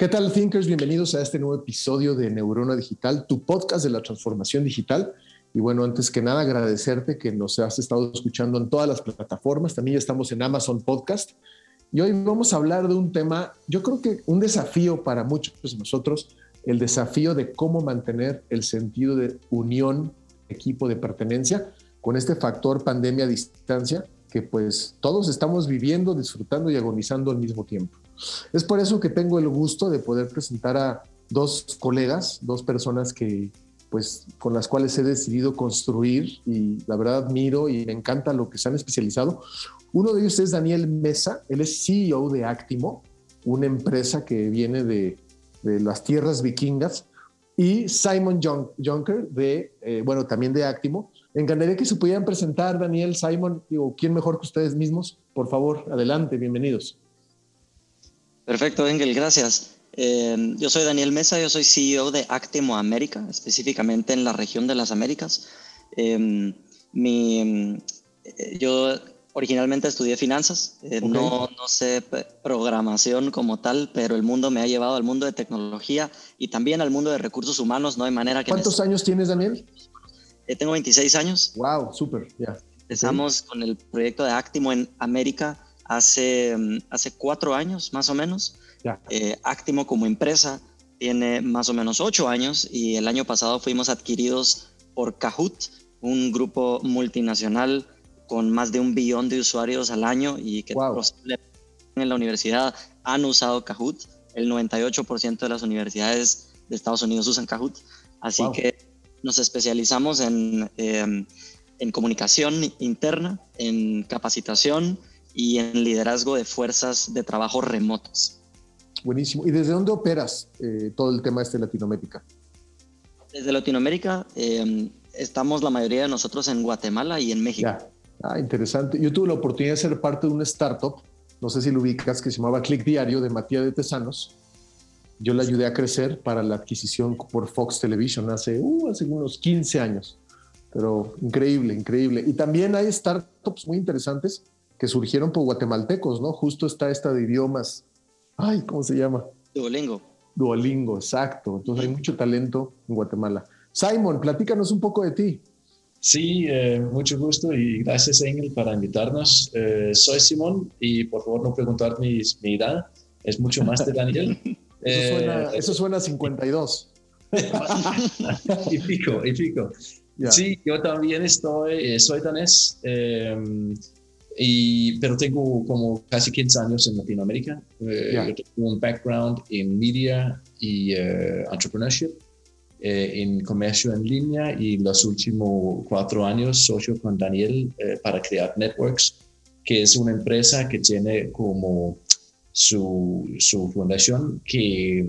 ¿Qué tal, Thinkers? Bienvenidos a este nuevo episodio de Neurona Digital, tu podcast de la transformación digital. Y bueno, antes que nada, agradecerte que nos has estado escuchando en todas las plataformas. También ya estamos en Amazon Podcast. Y hoy vamos a hablar de un tema, yo creo que un desafío para muchos de nosotros, el desafío de cómo mantener el sentido de unión, equipo de pertenencia, con este factor pandemia a distancia que pues todos estamos viviendo, disfrutando y agonizando al mismo tiempo. Es por eso que tengo el gusto de poder presentar a dos colegas, dos personas que pues con las cuales he decidido construir y la verdad admiro y me encanta lo que se han especializado. Uno de ellos es Daniel Mesa, él es CEO de Actimo, una empresa que viene de, las tierras vikingas, y Simon Junker, de, eh, bueno, también de Actimo. Encantaría que se pudieran presentar, Daniel, Simon, digo, ¿quién mejor que ustedes mismos? Por favor, adelante, bienvenidos. Perfecto, Engel, gracias. Eh, yo soy Daniel Mesa, yo soy CEO de Actimo América, específicamente en la región de las Américas. Em, mi, eh, yo originalmente estudié finanzas, eh, no, no sé programación como tal, pero el mundo me ha llevado al mundo de tecnología y también al mundo de recursos humanos, no hay manera que... ¿Cuántos años tienes, Daniel? tengo 26 años. Wow, súper, ya. Empezamos con el proyecto de Actimo en América hace, mm, hace cuatro años más o menos. Eh, Actimo como empresa tiene más o menos ocho años y el año pasado fuimos adquiridos por Kahoot, un grupo multinacional con más de un billón de usuarios al año y que en la universidad han usado Kahoot. El 98% de las universidades de Estados Unidos usan Kahoot. Así que nos especializamos en, em, en comunicación interna, en capacitación, y en liderazgo de fuerzas de trabajo remotas. Buenísimo. ¿Y desde dónde operas eh, todo el tema este de Latinoamérica? Desde Latinoamérica eh, estamos la mayoría de nosotros en Guatemala y en México. Ah, interesante. Yo tuve la oportunidad de ser parte de una startup, no sé si lo ubicas, que se llamaba Click Diario de Matías de Tesanos. Yo la ayudé a crecer para la adquisición por Fox Television hace, uh, hace unos 15 años. Pero increíble, increíble. Y también hay startups muy interesantes que surgieron por guatemaltecos, ¿no? Justo está esta de idiomas. Ay, ¿cómo se llama? Duolingo. Duolingo, exacto. Entonces hay mucho talento en Guatemala. Simon, platícanos un poco de ti. Sí, eh, mucho gusto y gracias Engel para invitarnos. Eh, soy Simón y por favor no preguntar mi, mi edad, es mucho más de Daniel. eso, suena, eso suena a 52. y pico, y pico. Sí, yo también estoy, eh, soy danés. Y, pero tengo como casi 15 años en Latinoamérica. Eh, tengo un background en media y uh, entrepreneurship, eh, en comercio en línea y los últimos cuatro años socio con Daniel para crear Networks, que es una empresa que tiene como su, su fundación que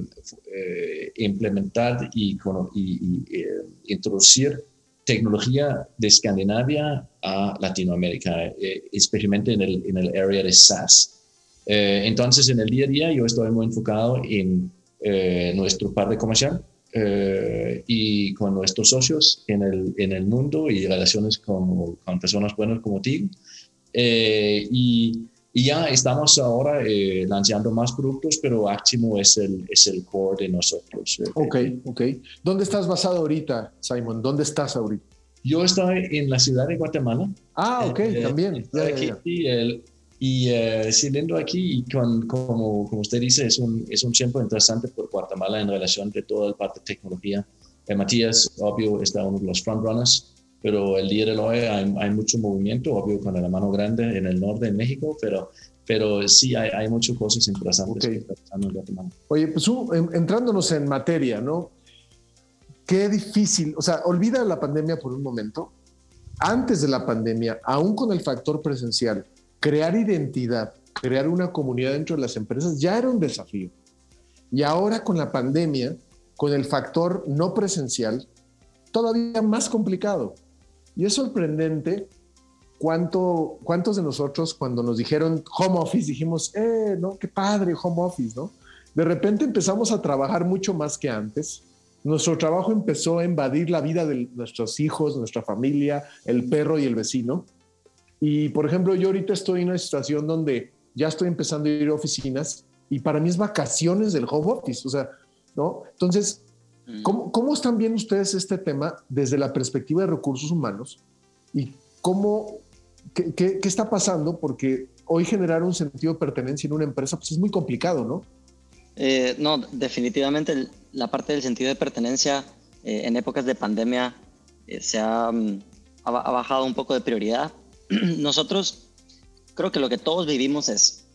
implementar y, y, y introducir tecnología de Escandinavia a Latinoamérica, eh, especialmente en el, en el área de SaaS. Eh, entonces, en el día a día yo estoy muy enfocado en eh, nuestro par de comercial y con nuestros socios en el, en el mundo y relaciones con, con personas buenas como tú. y, y, ya estamos ahora lanzando más productos, pero Actimo es el, es el core de nosotros. Ok, ok. ¿Dónde estás basado ahorita, Simon? ¿Dónde estás ahorita? Yo estoy en la ciudad de Guatemala. Ah, ok, eh, también. y, el, y eh, siguiendo aquí, y con, como, como usted dice, es un, es un tiempo interesante por Guatemala en relación de toda la parte de tecnología. Eh, Matías, obvio, está uno de los frontrunners, pero el día de hoy hay, hay, mucho movimiento, obvio, con la mano grande en el norte de México, pero, pero sí hay, hay muchas cosas interesantes están en. Oye, pues entrándonos en materia, ¿no? qué difícil, o sea, olvida la pandemia por un momento. Antes de la pandemia, aún con el factor presencial, crear identidad, crear una comunidad dentro de las empresas ya era un desafío. Y ahora con la pandemia, con el factor no presencial, todavía más complicado. Y es sorprendente cuánto, cuántos de nosotros cuando nos dijeron home office dijimos, eh, no, qué padre home office, ¿no? De repente empezamos a trabajar mucho más que antes. Nuestro trabajo empezó a invadir la vida de nuestros hijos, nuestra familia, el perro y el vecino. Y por ejemplo, yo ahorita estoy en una situación donde ya estoy empezando a ir a oficinas y para mí es vacaciones del home office, o sea, ¿no? Entonces. ¿Cómo, cómo están viendo ustedes este tema desde la perspectiva de recursos humanos y cómo, qué, qué, qué está pasando? Porque hoy generar un sentido de pertenencia en una empresa pues es muy complicado, ¿no? Eh, no, definitivamente la parte del sentido de pertenencia eh, en épocas de pandemia eh, se ha, mm, ha, bajado un poco de prioridad. Nosotros creo que lo que todos vivimos es,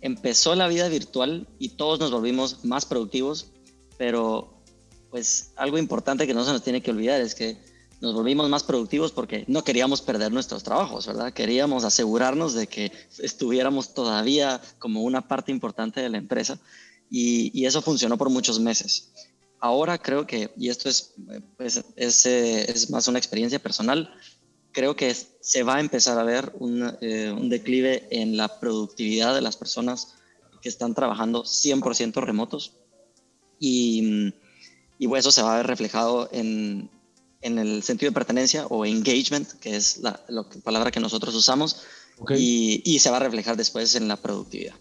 empezó la vida virtual y todos nos volvimos más productivos, pero pues algo importante que no se nos tiene que olvidar es que nos volvimos más productivos porque no queríamos perder nuestros trabajos, ¿verdad? Queríamos asegurarnos de que estuviéramos todavía como una parte importante de la empresa y, eso funcionó por muchos meses. Ahora creo que, y esto es, pues, es, eh, es, más una experiencia personal, creo que se va a empezar a ver un, eh, un declive en la productividad de las personas que están trabajando 100% remotos y, y pues eso se va a ver reflejado en, en el sentido de pertenencia o engagement, que es la, palabra que nosotros usamos, y, y, se va a reflejar después en la productividad.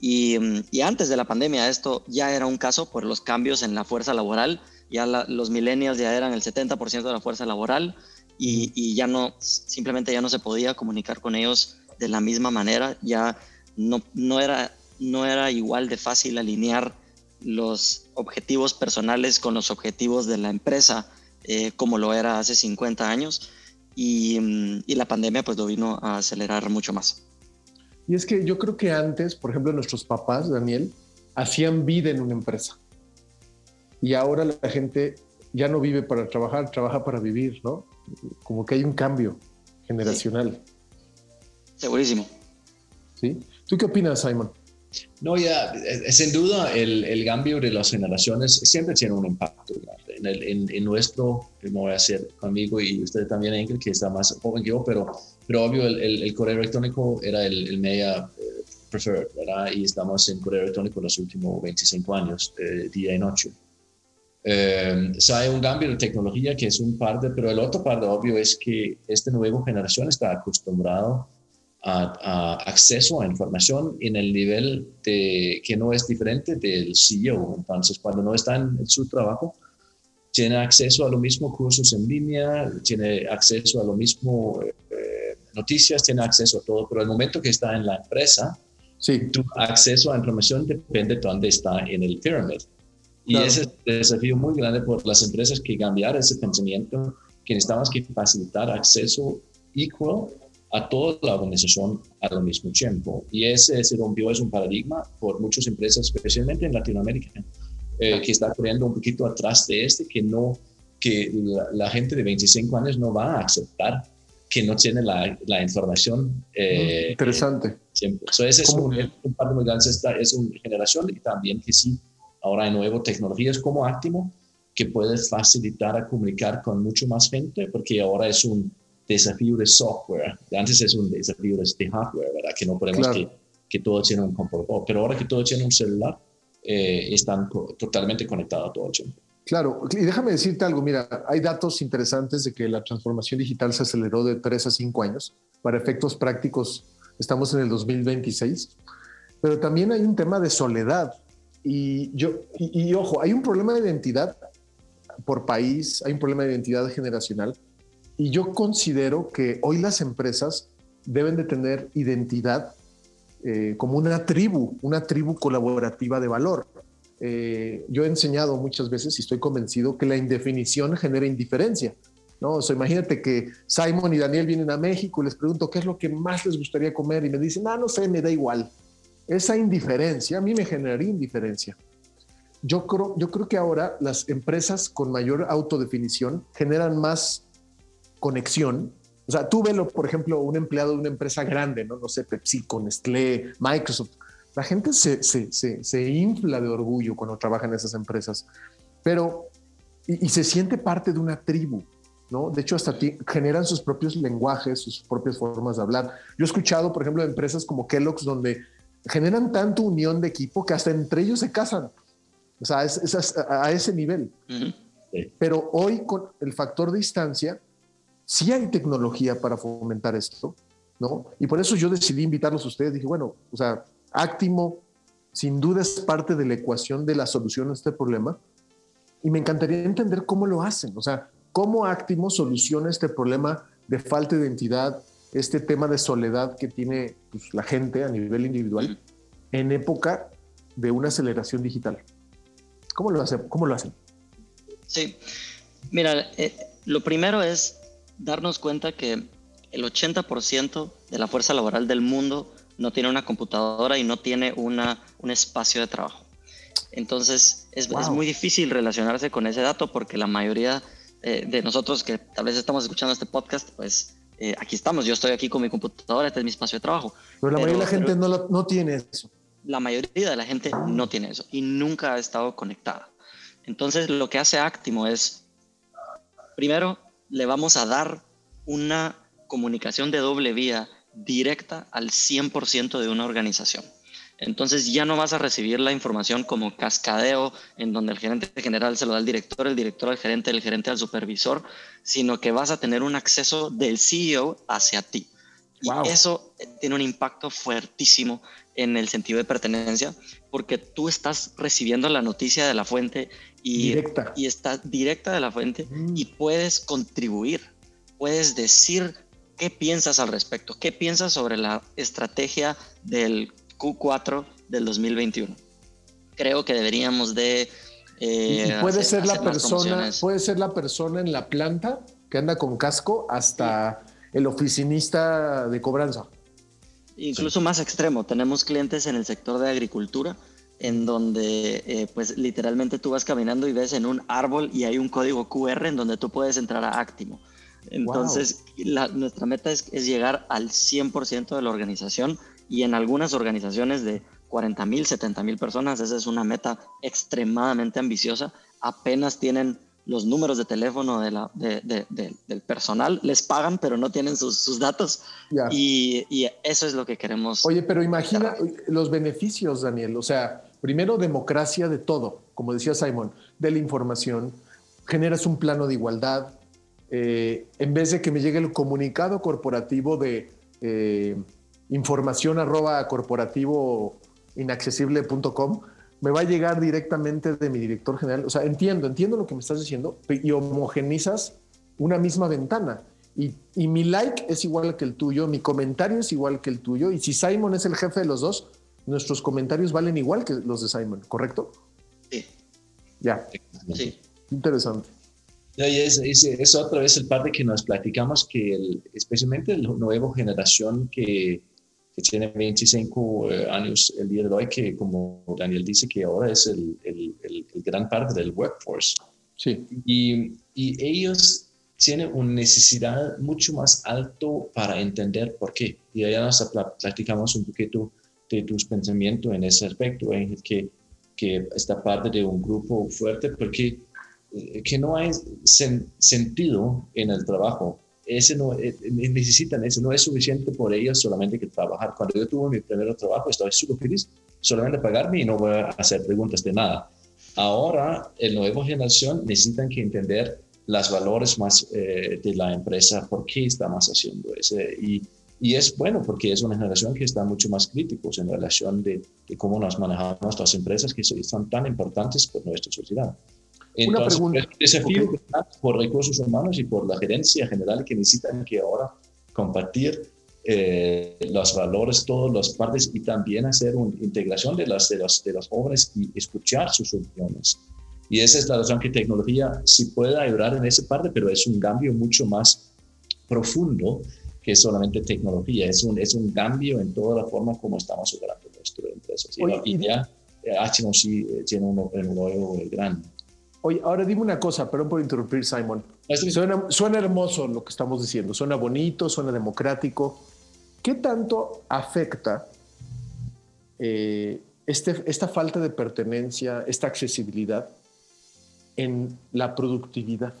Mm, y, antes de la pandemia esto ya era un caso por los cambios en la fuerza laboral. Ya los millennials ya eran el 70% de la fuerza laboral y, ya no, simplemente ya no se podía comunicar con ellos de la misma manera. Ya no, no, era, no era igual de fácil alinear los objetivos personales con los objetivos de la empresa eh, como lo era hace 50 años. Y, mm, y la pandemia pues lo vino a acelerar mucho más. Y es que yo creo que antes, por ejemplo, nuestros papás, Daniel, hacían vida en una empresa. Y ahora la gente ya no vive para trabajar, trabaja para vivir, ¿no? Como que hay un cambio generacional. Segurísimo. ¿Sí? ¿Tú qué opinas, Simon? No, ya, sin duda el, el, cambio de las generaciones siempre tiene un impacto En, el, en, nuestro, me voy a hacer conmigo y usted también, Engel, que está más joven que yo, pero, pero obvio, el, el, correo electrónico era el, media eh, preferred, ¿verdad? Y estamos en correo electrónico los últimos 25 años, eh, día y noche. Eh, hay un cambio de tecnología que es un parte, pero el otro parte obvio es que esta nueva generación está acostumbrado a, acceso a información en el nivel de, que no es diferente del CEO. Entonces, cuando no está en su trabajo, tiene acceso a lo mismo cursos en línea, tiene acceso a lo mismo eh, noticias, tiene acceso a todo, pero el momento que está en la empresa, sí. tu acceso a información depende de dónde está en el pyramid. Y ese es un desafío muy grande por las empresas que cambiar ese pensamiento, que necesitamos que facilitar acceso igual a toda la organización al mismo tiempo. Y ese se rompió, es un paradigma por muchas empresas, especialmente en Latinoamérica, eh, que está corriendo un poquito atrás de este, que no que la, gente de 25 años no va a aceptar que no tiene la, la información. Eh, Interesante. siempre. ese es un, un, par grande, esta es una generación y también que sí, ahora hay nuevas tecnologías como Actimo que puede facilitar a comunicar con mucho más gente, porque ahora es un desafío de software. Antes es un desafío de hardware, ¿verdad? Que no podemos que, que, todo tiene un computador. Pero ahora que todo tiene un celular, eh, están totalmente conectados todo el tiempo. Claro, y déjame decirte algo, mira, hay datos interesantes de que la transformación digital se aceleró de 3 a 5 años. Para efectos prácticos, estamos en el 2026, pero también hay un tema de soledad. Y, yo, y, y ojo, hay un problema de identidad por país, hay un problema de identidad generacional, y yo considero que hoy las empresas deben de tener identidad eh, como una tribu, una tribu colaborativa de valor. Eh, yo he enseñado muchas veces y estoy convencido que la indefinición genera indiferencia. ¿no? O sea, imagínate que Simon y Daniel vienen a México y les pregunto qué es lo que más les gustaría comer y me dicen, ah, no sé, me da igual. Esa indiferencia a mí me generaría indiferencia. Yo creo, yo creo que ahora las empresas con mayor autodefinición generan más conexión, O sea, tú velo, por ejemplo, un empleado de una empresa grande, no, no sé, PepsiCo, Nestlé, Microsoft. La gente se, se, se, se infla de orgullo cuando trabaja en esas empresas, pero y, y se siente parte de una tribu. ¿no? De hecho, hasta generan sus propios lenguajes, sus propias formas de hablar. Yo he escuchado, por ejemplo, de empresas como Kellogg's, donde generan tanto unión de equipo que hasta entre ellos se casan. O sea, es, a, ese nivel. Pero hoy, con el factor distancia, sí hay tecnología para fomentar esto, ¿no? Y por eso yo decidí invitarlos a ustedes. Dije, bueno, o sea, Actimo sin duda es parte de la ecuación de la solución a este problema. Y me encantaría entender cómo lo hacen. O sea, cómo Actimo soluciona este problema de falta de identidad, este tema de soledad que tiene pues, la gente a nivel individual en época de una aceleración digital. ¿Cómo lo, hace, cómo lo hacen? Sí, mira, eh, lo primero es darnos cuenta que el 80% de la fuerza laboral del mundo no tiene una computadora y no tiene una, un espacio de trabajo. Entonces es, es muy difícil relacionarse con ese dato porque la mayoría eh, de nosotros que tal vez estamos escuchando este podcast, pues eh, aquí estamos, yo estoy aquí con mi computadora, este es mi espacio de trabajo. Pero la mayoría de la gente no, no tiene eso. La mayoría de la gente no tiene eso y nunca ha estado conectada. Entonces lo que hace Actimo es, primero, le vamos a dar una comunicación de doble vía directa al 100% de una organización. Entonces ya no vas a recibir la información como cascadeo, en donde el gerente general se lo da al director, el director al gerente, el gerente al supervisor, sino que vas a tener un acceso del CEO hacia ti. Y eso tiene un impacto fuertísimo en el sentido de pertenencia, porque tú estás recibiendo la noticia de la fuente y, directa. y está directa de la fuente mm. y puedes contribuir, puedes decir qué piensas al respecto, qué piensas sobre la estrategia del Q4 del 2021. Creo que deberíamos de... Eh, puede ser la persona, puede ser la persona en la planta que anda con casco hasta el oficinista de cobranza. Incluso más extremo, tenemos clientes en el sector de agricultura en donde eh, pues literalmente tú vas caminando y ves en un árbol y hay un código QR en donde tú puedes entrar a Actimo. Entonces, nuestra meta es, es, llegar al 100% de la organización y en algunas organizaciones de 40 mil, 70 mil personas, esa es una meta extremadamente ambiciosa, apenas tienen los números de teléfono de la, del personal, les pagan, pero no tienen sus, datos. Y, y, eso es lo que queremos. Oye, pero imagina los beneficios, Daniel. O sea, primero democracia de todo, como decía Simon, de la información, generas un plano de igualdad. Eh, en vez de que me llegue el comunicado corporativo de... Eh, información arroba corporativo inaccesible.com, me va a llegar directamente de mi director general. O sea, entiendo, entiendo lo que me estás diciendo y homogenizas una misma ventana. Y, y, mi like es igual que el tuyo, mi comentario es igual que el tuyo. Y si Simon es el jefe de los dos, nuestros comentarios valen igual que los de Simon, ¿correcto? Sí. Ya. Sí. Interesante. Y es, es, otra vez el parte que nos platicamos que especialmente la nueva generación que que tiene 25 eh, años el día de hoy, que como Daniel dice, que ahora es el, el, el, gran parte del workforce. Sí. Y, y, ellos tienen una necesidad mucho más alto para entender por qué. Y allá nos platicamos un poquito de tus pensamientos en ese aspecto, en que, que esta parte de un grupo fuerte, porque eh, que no hay sentido en el trabajo ese no, eh, necesitan eso, no es suficiente por ellos solamente que trabajar. Cuando yo tuve mi primer trabajo, estaba súper feliz, solamente pagarme y no voy a hacer preguntas de nada. Ahora, la nueva generación necesitan que entender los valores más eh, de la empresa, por qué estamos haciendo eso. Y, y, es bueno porque es una generación que está mucho más críticos en relación de, de cómo nos manejamos las empresas que son tan importantes por nuestra sociedad. Entonces, Una pregunta. Es un desafío por recursos humanos y por la gerencia general que necesitan que ahora compartir eh, los valores, todas las partes y también hacer una integración de las, de, los, de los jóvenes y escuchar sus opiniones. Y esa es la razón que tecnología sí puede ayudar en esa parte, pero es un cambio mucho más profundo que solamente tecnología. Es un, es un cambio en toda la forma como estamos operando nuestra empresa. y, ya H sí eh, tiene un, un grande. Oye, ahora dime una cosa, perdón por interrumpir, Simon. Suena, hermoso lo que estamos diciendo, suena bonito, suena democrático. ¿Qué tanto afecta eh, este, esta falta de pertenencia, esta accesibilidad en la productividad?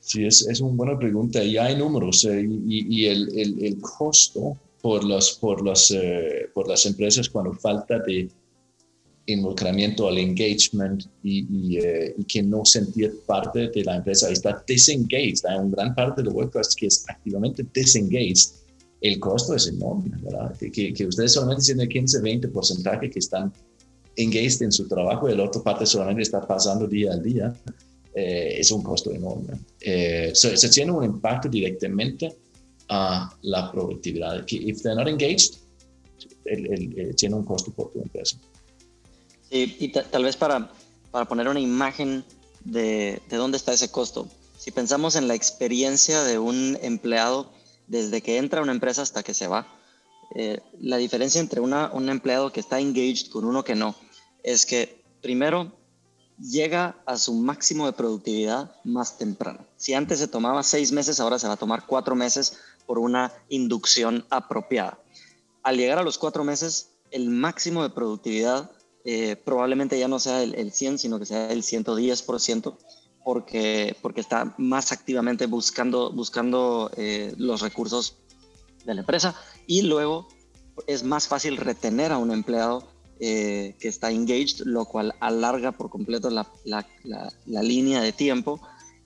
Sí, es, es una buena pregunta y hay números eh, y, el, el, costo por, los, por, los, eh, por las empresas cuando falta de involucramiento al engagement y, eh, y, que no sentir parte de la empresa está disengaged. Hay una gran parte de workforce que es activamente disengaged. El costo es enorme, ¿verdad? Que, que, ustedes solamente tienen 15, 20 porcentaje que están engaged en su trabajo y la otra parte solamente está pasando día a día. Eh, es un costo enorme. Eh, se tiene un impacto directamente a la productividad. Que if they're not engaged, el, tiene un costo por tu empresa. Y tal vez para, para poner una imagen de, de dónde está ese costo. Si pensamos en la experiencia de un empleado desde que entra a una empresa hasta que se va, eh, la diferencia entre una, un empleado que está engaged con uno que no es que primero llega a su máximo de productividad más temprano. Si antes se tomaba seis meses, ahora se va a tomar cuatro meses por una inducción apropiada. Al llegar a los cuatro meses, el máximo de productividad eh, probablemente ya no sea el, 100, sino que sea el 110%, porque, porque está más activamente buscando, buscando eh, los recursos de la empresa. Y luego es más fácil retener a un empleado eh, que está engaged, lo cual alarga por completo la, la, la, línea de tiempo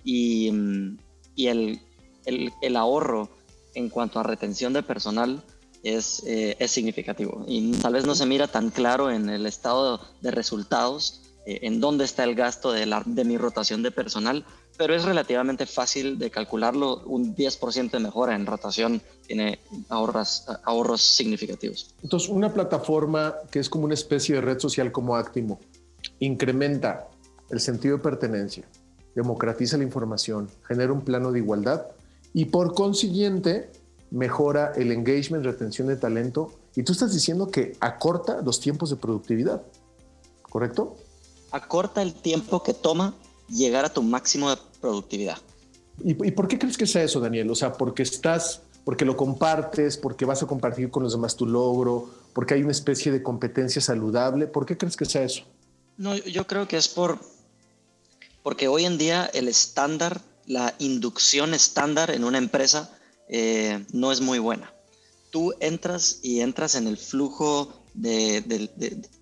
y, mm, y el, el, el, ahorro en cuanto a retención de personal es, eh, es, significativo. Y tal vez no se mira tan claro en el estado de resultados, eh, en dónde está el gasto de, la, de mi rotación de personal, pero es relativamente fácil de calcularlo. Un 10% de mejora en rotación tiene ahorras, ahorros significativos. Entonces, una plataforma que es como una especie de red social como Actimo incrementa el sentido de pertenencia, democratiza la información, genera un plano de igualdad y por consiguiente mejora el engagement, retención de talento. Y tú estás diciendo que acorta los tiempos de productividad, ¿correcto? Acorta el tiempo que toma llegar a tu máximo de productividad. ¿Y, por qué crees que sea eso, Daniel? O sea, porque estás, porque lo compartes, porque vas a compartir con los demás tu logro, porque hay una especie de competencia saludable. ¿Por qué crees que sea eso? No, yo creo que es por, porque hoy en día el estándar, la inducción estándar en una empresa eh, no es muy buena. Tú entras y entras en el flujo de,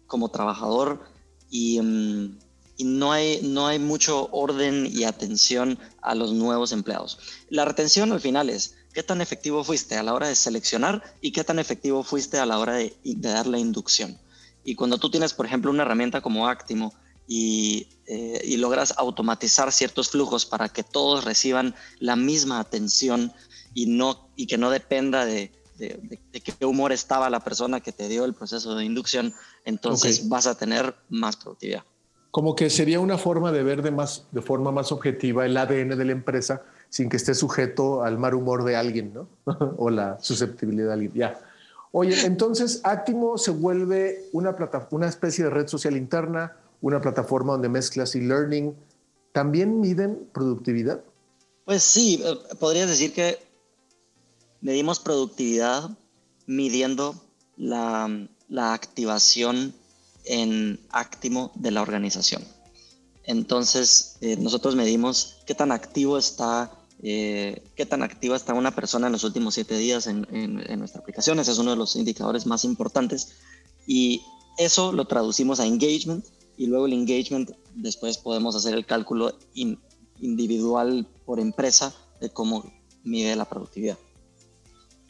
como trabajador y mm, y no hay, no hay mucho orden y atención a los nuevos empleados. La retención al final es qué tan efectivo fuiste a la hora de seleccionar y qué tan efectivo fuiste a la hora de, dar la inducción. Y cuando tú tienes, por ejemplo, una herramienta como Actimo y, eh, y logras automatizar ciertos flujos para que todos reciban la misma atención y, no, y que no dependa de, de, qué humor estaba la persona que te dio el proceso de inducción, entonces vas a tener más productividad como que sería una forma de ver de, más, de forma más objetiva el ADN de la empresa sin que esté sujeto al mal humor de alguien, ¿no? o la susceptibilidad de alguien. Ya. Oye, entonces Actimo se vuelve una, una especie de red social interna, una plataforma donde mezclas y learning. ¿También miden productividad? Pues sí, eh, podrías decir que medimos productividad midiendo la, la activación en Actimo de la organización. Entonces, eh, nosotros medimos qué tan activo está, eh, qué tan activa está una persona en los últimos siete días en, nuestra aplicación. Ese es uno de los indicadores más importantes. Y eso lo traducimos a engagement y luego el engagement, después podemos hacer el cálculo individual por empresa de cómo mide la productividad.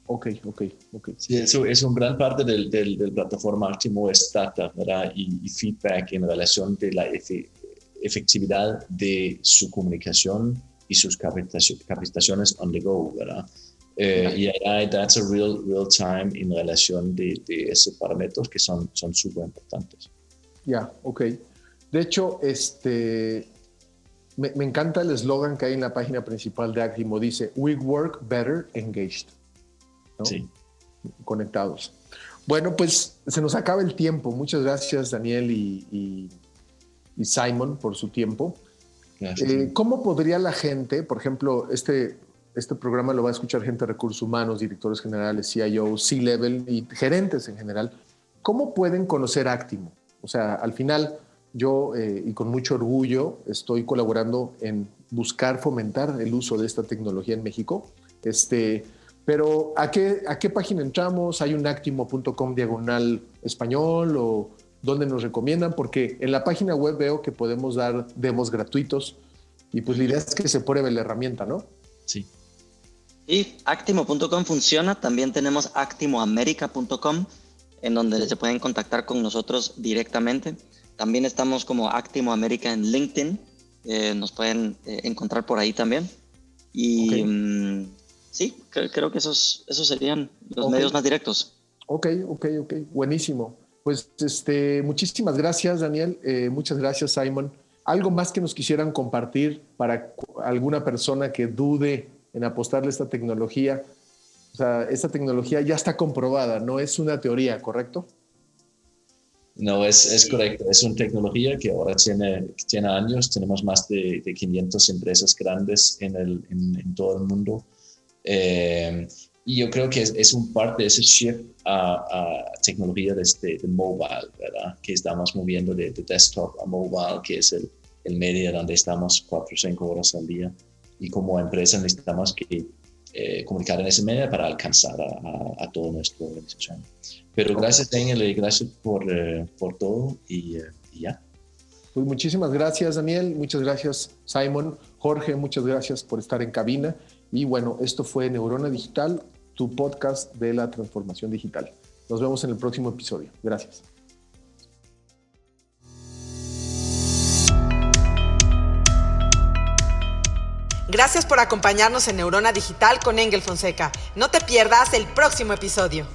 Ok, ok, ok. Sí, eso es una gran parte del, del, del plataforma Optimo es data ¿verdad? Y, feedback en relación de la efectividad de su comunicación y sus capacitaciones on the go, ¿verdad? Eh, y ahí that's a real, real time en relación de, de esos parámetros que son súper importantes. Ya, ok. De hecho, este, me, me encanta el eslogan que hay en la página principal de Actimo. Dice, we work better engaged. Sí. Conectados. Bueno, pues se nos acaba el tiempo. Muchas gracias, Daniel y, Simon, por su tiempo. Eh, ¿Cómo podría la gente, por ejemplo, este, este programa lo va a escuchar gente de recursos humanos, directores generales, CIO, C-level y gerentes en general? ¿Cómo pueden conocer Actimo? O sea, al final yo, eh, y con mucho orgullo, estoy colaborando en buscar fomentar el uso de esta tecnología en México. Este, pero ¿a qué, ¿a qué página entramos? ¿Hay un actimo.com diagonal español o dónde nos recomiendan? Porque en la página web veo que podemos dar demos gratuitos y pues la idea es que se pruebe la herramienta, ¿no? Sí. Y actimo.com funciona. También tenemos actimoamerica.com en donde se pueden contactar con nosotros directamente. También estamos como Actimo América en LinkedIn. Eh, nos pueden eh, encontrar por ahí también. Y mm, sí, creo que esos, esos serían los medios más directos. Ok, ok, ok. Buenísimo. Pues este, muchísimas gracias, Daniel. Eh, muchas gracias, Simon. ¿Algo más que nos quisieran compartir para alguna persona que dude en apostarle a esta tecnología? O sea, esta tecnología ya está comprobada, no es una teoría, ¿correcto? No, es, es correcto. Es una tecnología que ahora tiene, tiene años. Tenemos más de, de 500 empresas grandes en, el, en, todo el mundo. Eh, y yo creo que es, es, un parte de ese shift a, a tecnología desde de mobile, ¿verdad? Que estamos moviendo de, de, desktop a mobile, que es el, el medio donde estamos cuatro o cinco horas al día. Y como empresa necesitamos que eh, comunicar en ese medio para alcanzar a, a, toda nuestra organización. Pero gracias, Daniel, y gracias por, eh, por todo y, eh, y, ya. Pues muchísimas gracias, Daniel. Muchas gracias, Simon. Jorge, muchas gracias por estar en cabina. Y bueno, esto fue Neurona Digital, tu podcast de la transformación digital. Nos vemos en el próximo episodio. Gracias. Gracias por acompañarnos en Neurona Digital con Engel Fonseca. No te pierdas el próximo episodio.